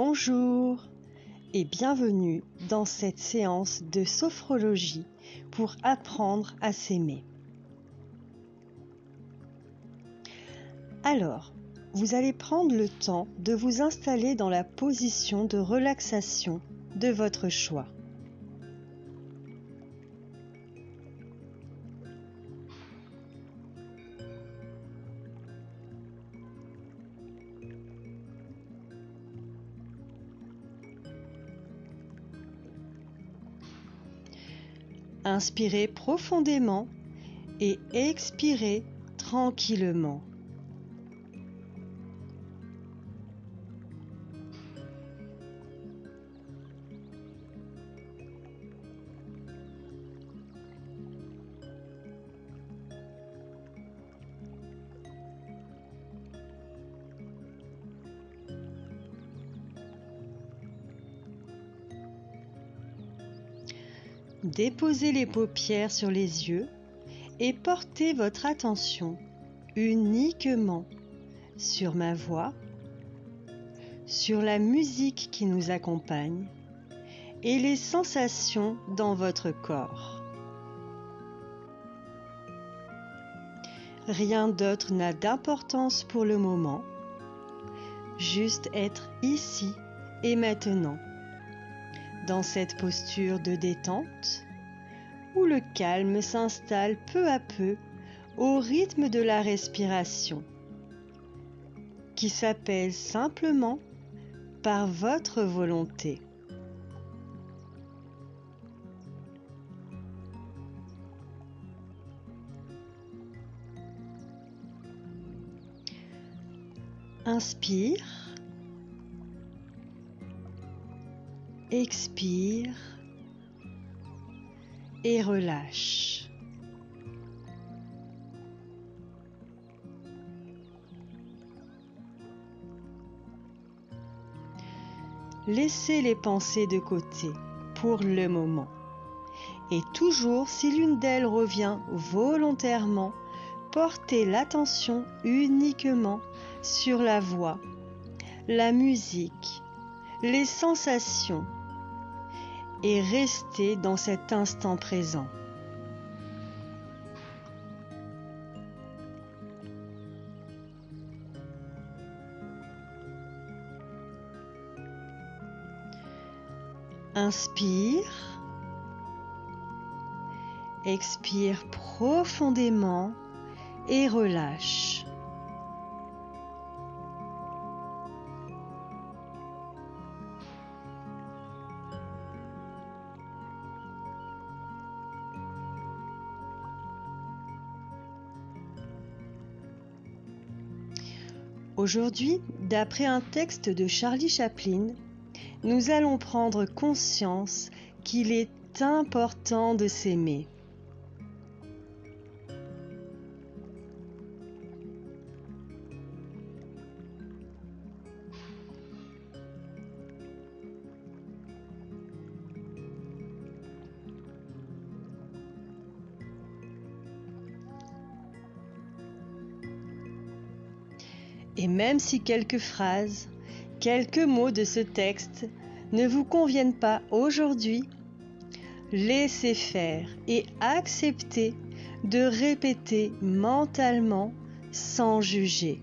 Bonjour et bienvenue dans cette séance de sophrologie pour apprendre à s'aimer. Alors, vous allez prendre le temps de vous installer dans la position de relaxation de votre choix. Inspirez profondément et expirez tranquillement. Déposez les paupières sur les yeux et portez votre attention uniquement sur ma voix, sur la musique qui nous accompagne et les sensations dans votre corps. Rien d'autre n'a d'importance pour le moment, juste être ici et maintenant dans cette posture de détente où le calme s'installe peu à peu au rythme de la respiration qui s'appelle simplement par votre volonté. Inspire. Expire et relâche. Laissez les pensées de côté pour le moment. Et toujours, si l'une d'elles revient volontairement, portez l'attention uniquement sur la voix, la musique, les sensations et restez dans cet instant présent. Inspire. Expire profondément et relâche. Aujourd'hui, d'après un texte de Charlie Chaplin, nous allons prendre conscience qu'il est important de s'aimer. Si quelques phrases, quelques mots de ce texte ne vous conviennent pas aujourd'hui, laissez faire et acceptez de répéter mentalement sans juger.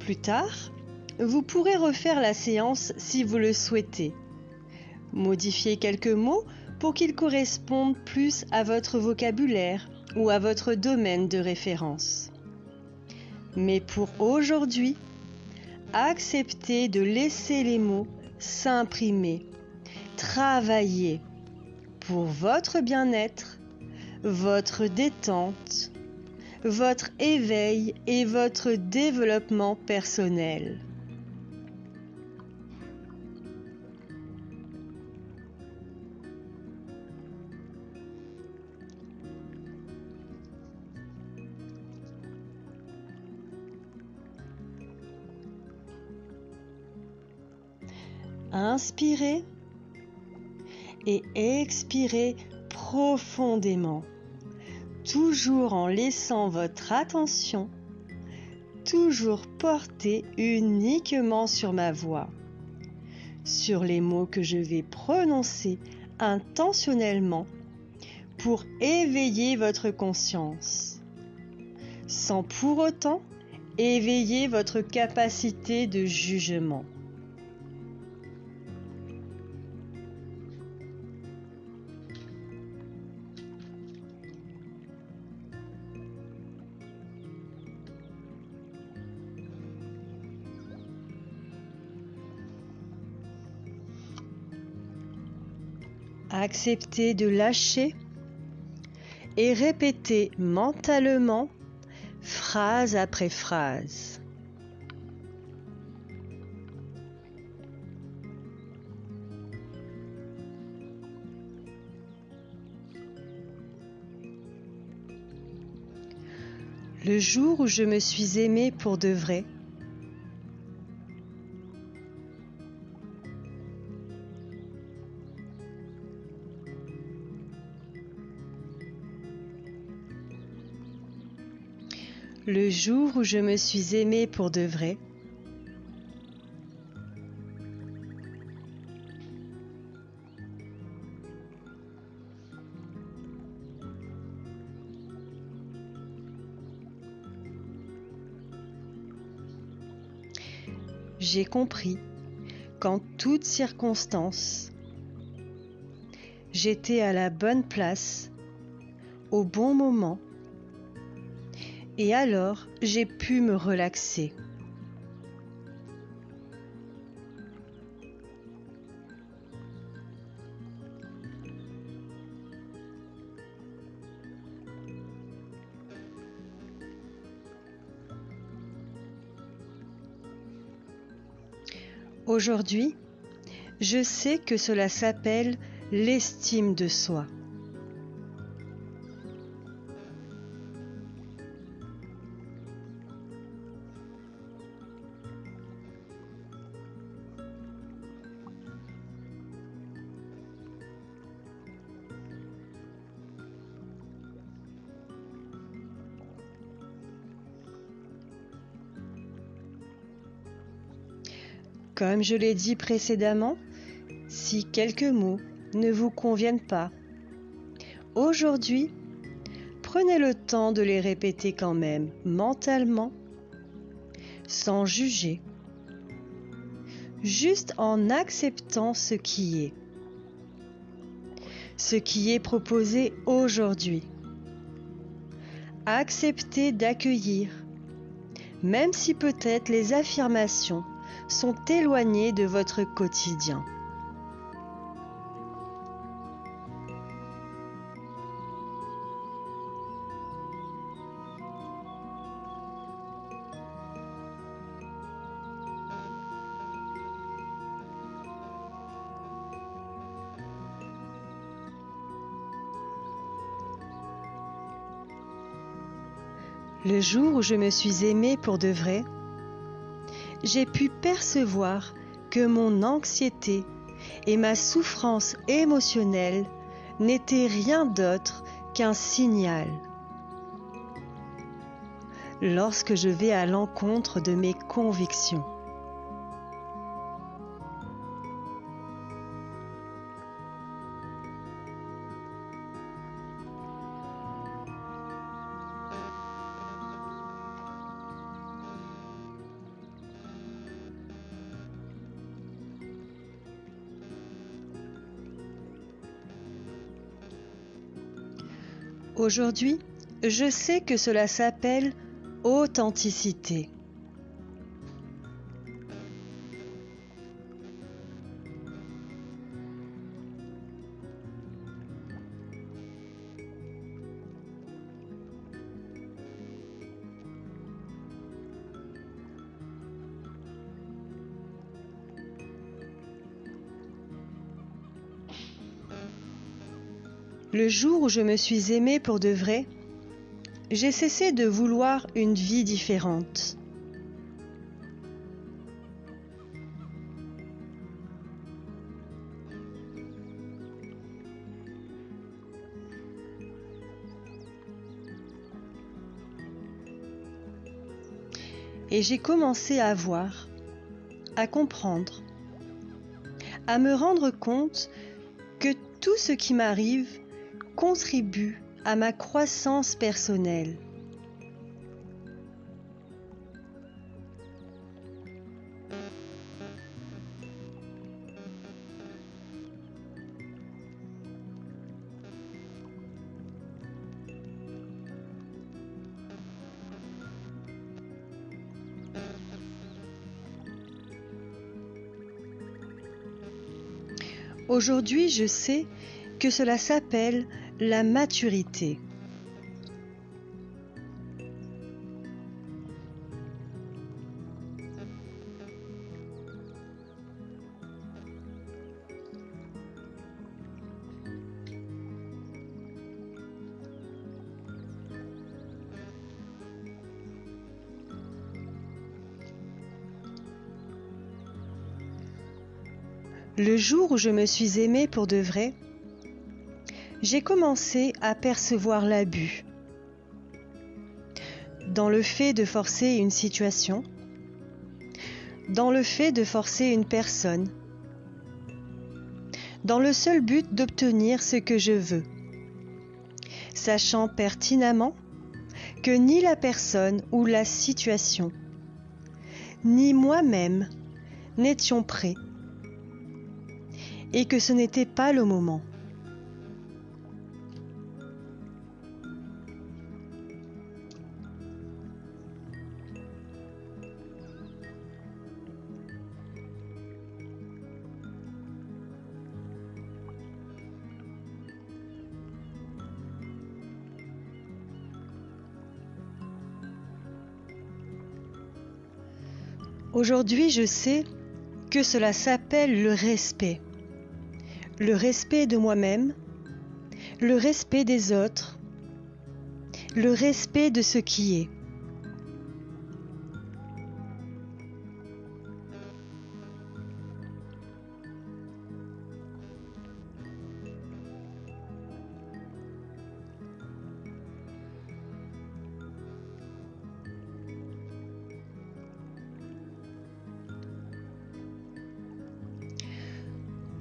Plus tard, vous pourrez refaire la séance si vous le souhaitez. Modifiez quelques mots pour qu'ils correspondent plus à votre vocabulaire ou à votre domaine de référence. Mais pour aujourd'hui, acceptez de laisser les mots s'imprimer, travailler pour votre bien-être, votre détente, votre éveil et votre développement personnel. Inspirez et expirez profondément, toujours en laissant votre attention toujours portée uniquement sur ma voix, sur les mots que je vais prononcer intentionnellement pour éveiller votre conscience, sans pour autant éveiller votre capacité de jugement. Acceptez de lâcher et répétez mentalement phrase après phrase. Le jour où je me suis aimée pour de vrai, jour où je me suis aimée pour de vrai, j'ai compris qu'en toutes circonstances, j'étais à la bonne place, au bon moment, et alors j'ai pu me relaxer. Aujourd'hui, je sais que cela s'appelle l'estime de soi. Comme je l'ai dit précédemment, si quelques mots ne vous conviennent pas, aujourd'hui, prenez le temps de les répéter quand même mentalement, sans juger, juste en acceptant ce qui est, ce qui est proposé aujourd'hui. Acceptez d'accueillir, même si peut-être les affirmations sont éloignés de votre quotidien. Le jour où je me suis aimée pour de vrai, j'ai pu percevoir que mon anxiété et ma souffrance émotionnelle n'étaient rien d'autre qu'un signal. Lorsque je vais à l'encontre de mes convictions. Aujourd'hui, je sais que cela s'appelle authenticité. Le jour où je me suis aimée pour de vrai, j'ai cessé de vouloir une vie différente. Et j'ai commencé à voir, à comprendre, à me rendre compte que tout ce qui m'arrive contribue à ma croissance personnelle. Aujourd'hui, je sais que cela s'appelle la maturité. Le jour où je me suis aimée pour de vrai, j'ai commencé à percevoir l'abus. Dans le fait de forcer une situation, dans le fait de forcer une personne, dans le seul but d'obtenir ce que je veux, sachant pertinemment que ni la personne ou la situation, ni moi-même n'étions prêts et que ce n'était pas le moment. Aujourd'hui, je sais que cela s'appelle le respect le respect de moi-même, le respect des autres, le respect de ce qui est.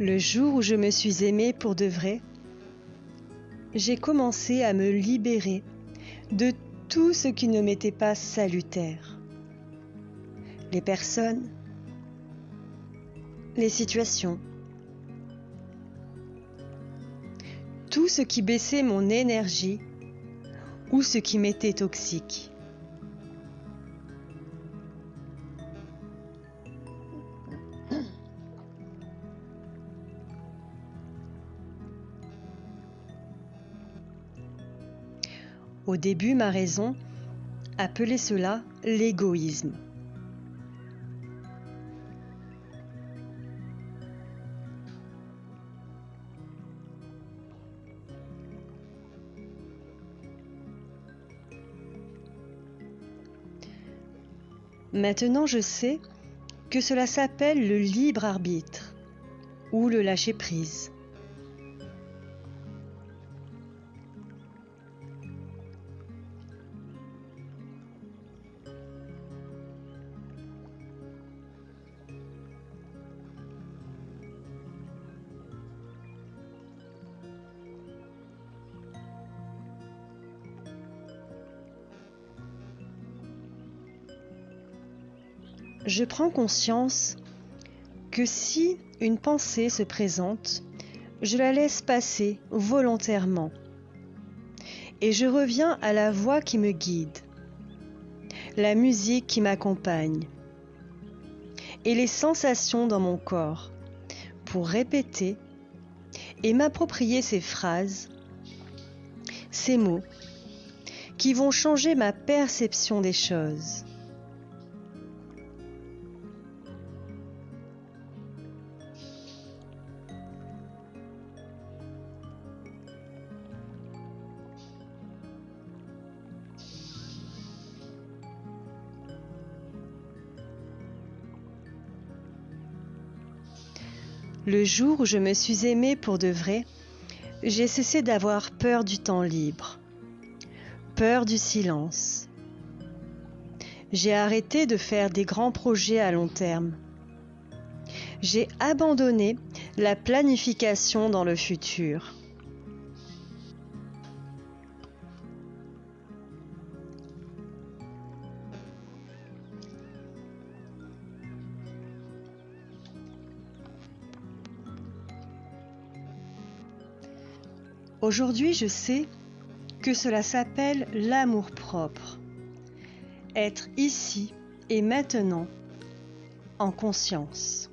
Le jour où je me suis aimée pour de vrai, j'ai commencé à me libérer de tout ce qui ne m'était pas salutaire. Les personnes, les situations, tout ce qui baissait mon énergie ou ce qui m'était toxique. Au début, ma raison appelait cela l'égoïsme. Maintenant, je sais que cela s'appelle le libre arbitre ou le lâcher je prends conscience que si une pensée se présente, je la laisse passer volontairement. Et je reviens à la voix qui me guide, la musique qui m'accompagne et les sensations dans mon corps pour répéter et m'approprier ces phrases, ces mots qui vont changer ma perception des choses. Le jour où je me suis aimée pour de vrai, j'ai cessé d'avoir peur du temps libre, peur du silence. J'ai arrêté de faire des grands projets à long terme. J'ai abandonné la planification dans le futur. Aujourd'hui, je sais que cela s'appelle l'amour-propre. Être ici et maintenant en conscience.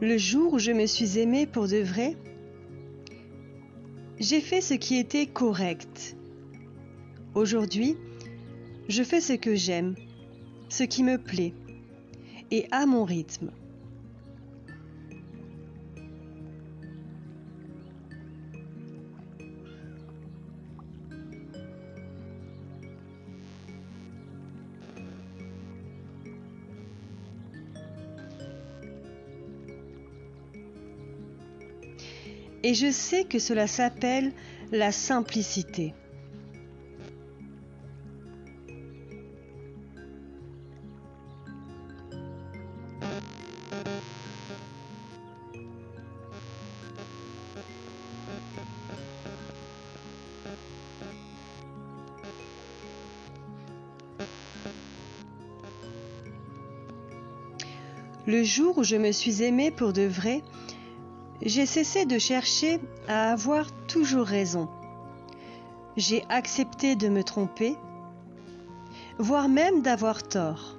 Le jour où je me suis aimée pour de vrai, j'ai fait ce qui était correct. Aujourd'hui, je fais ce que j'aime, ce qui me plaît, et à mon rythme. Et je sais que cela s'appelle la simplicité. Le jour où je me suis aimée pour de vrai, j'ai cessé de chercher à avoir toujours raison. J'ai accepté de me tromper, voire même d'avoir tort.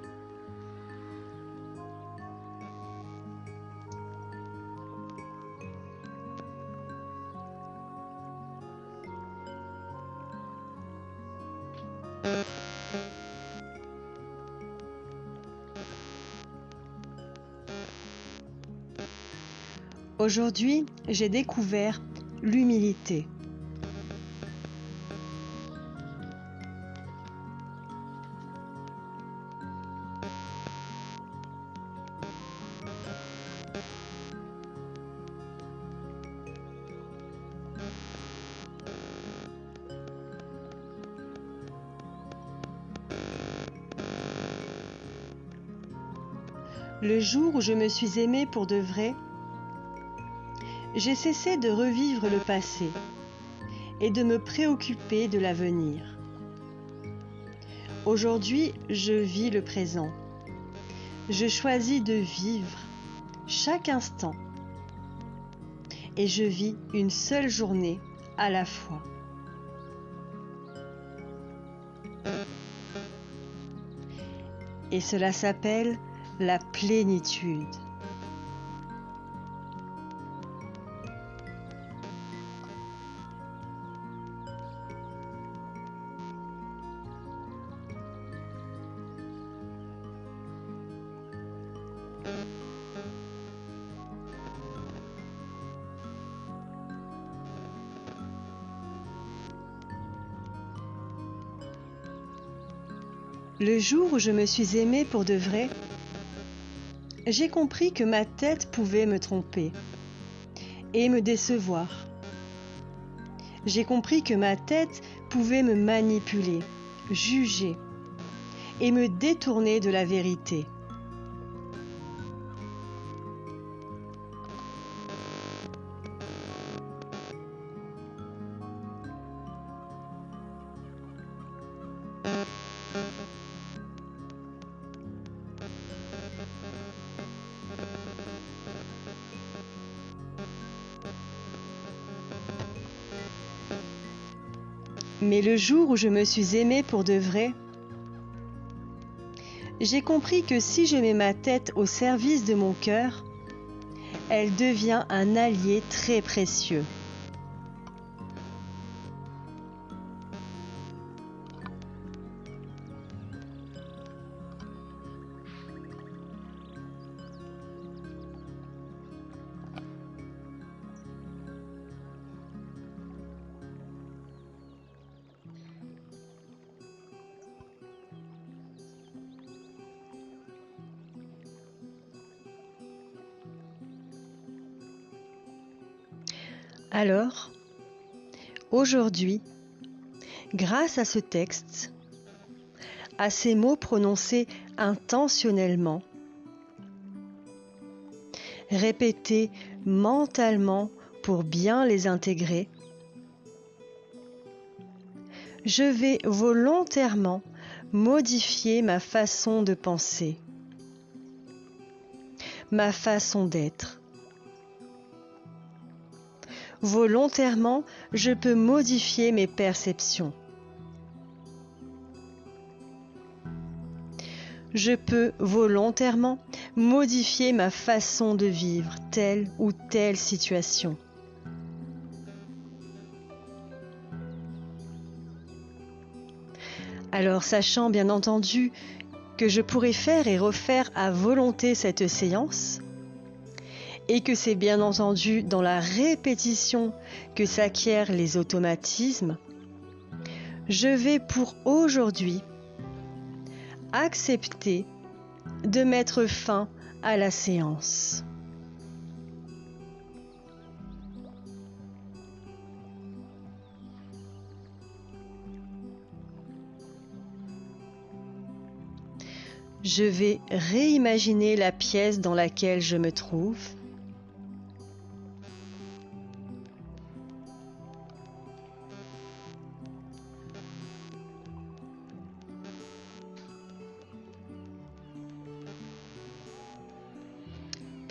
Aujourd'hui, j'ai découvert l'humilité. Le jour où je me suis aimée pour de vrai, j'ai cessé de revivre le passé et de me préoccuper de l'avenir. Aujourd'hui, je vis le présent. Je choisis de vivre chaque instant et je vis une seule journée à la fois. Et cela s'appelle la plénitude. Le jour où je me suis aimée pour de vrai, j'ai compris que ma tête pouvait me tromper et me décevoir. J'ai compris que ma tête pouvait me manipuler, juger et me détourner de la vérité. Mais le jour où je me suis aimée pour de vrai, j'ai compris que si je mets ma tête au service de mon cœur, elle devient un allié très précieux. Alors, aujourd'hui, grâce à ce texte, à ces mots prononcés intentionnellement, répétés mentalement pour bien les intégrer, je vais volontairement modifier ma façon de penser, ma façon d'être. Volontairement, je peux modifier mes perceptions. Je peux volontairement modifier ma façon de vivre telle ou telle situation. Alors, sachant bien entendu que je pourrais faire et refaire à volonté cette séance, et que c'est bien entendu dans la répétition que s'acquièrent les automatismes, je vais pour aujourd'hui accepter de mettre fin à la séance. Je vais réimaginer la pièce dans laquelle je me trouve.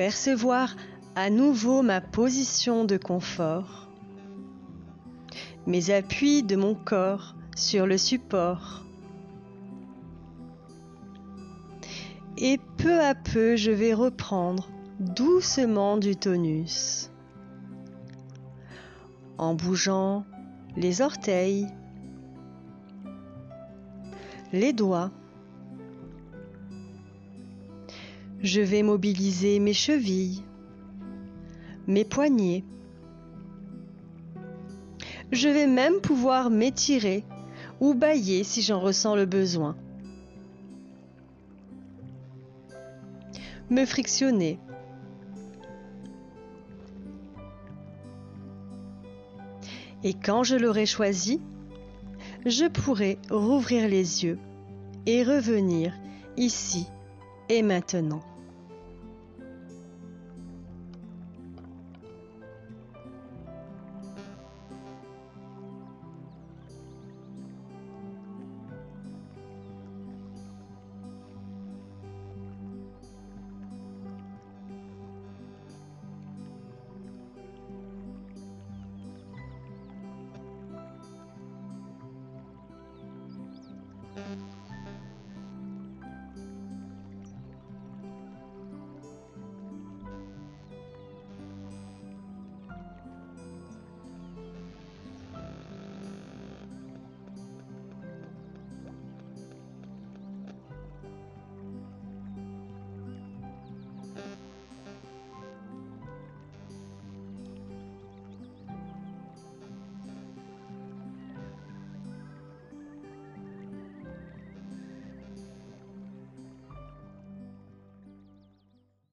Percevoir à nouveau ma position de confort, mes appuis de mon corps sur le support. et peu à peu je vais reprendre doucement du tonus en bougeant les orteils, les doigts. Je vais mobiliser mes chevilles, mes poignets. Je vais même pouvoir m'étirer ou bailler si j'en ressens le besoin. me frictionner. Et quand je l'aurai choisi, je pourrai rouvrir les yeux et revenir ici et maintenant.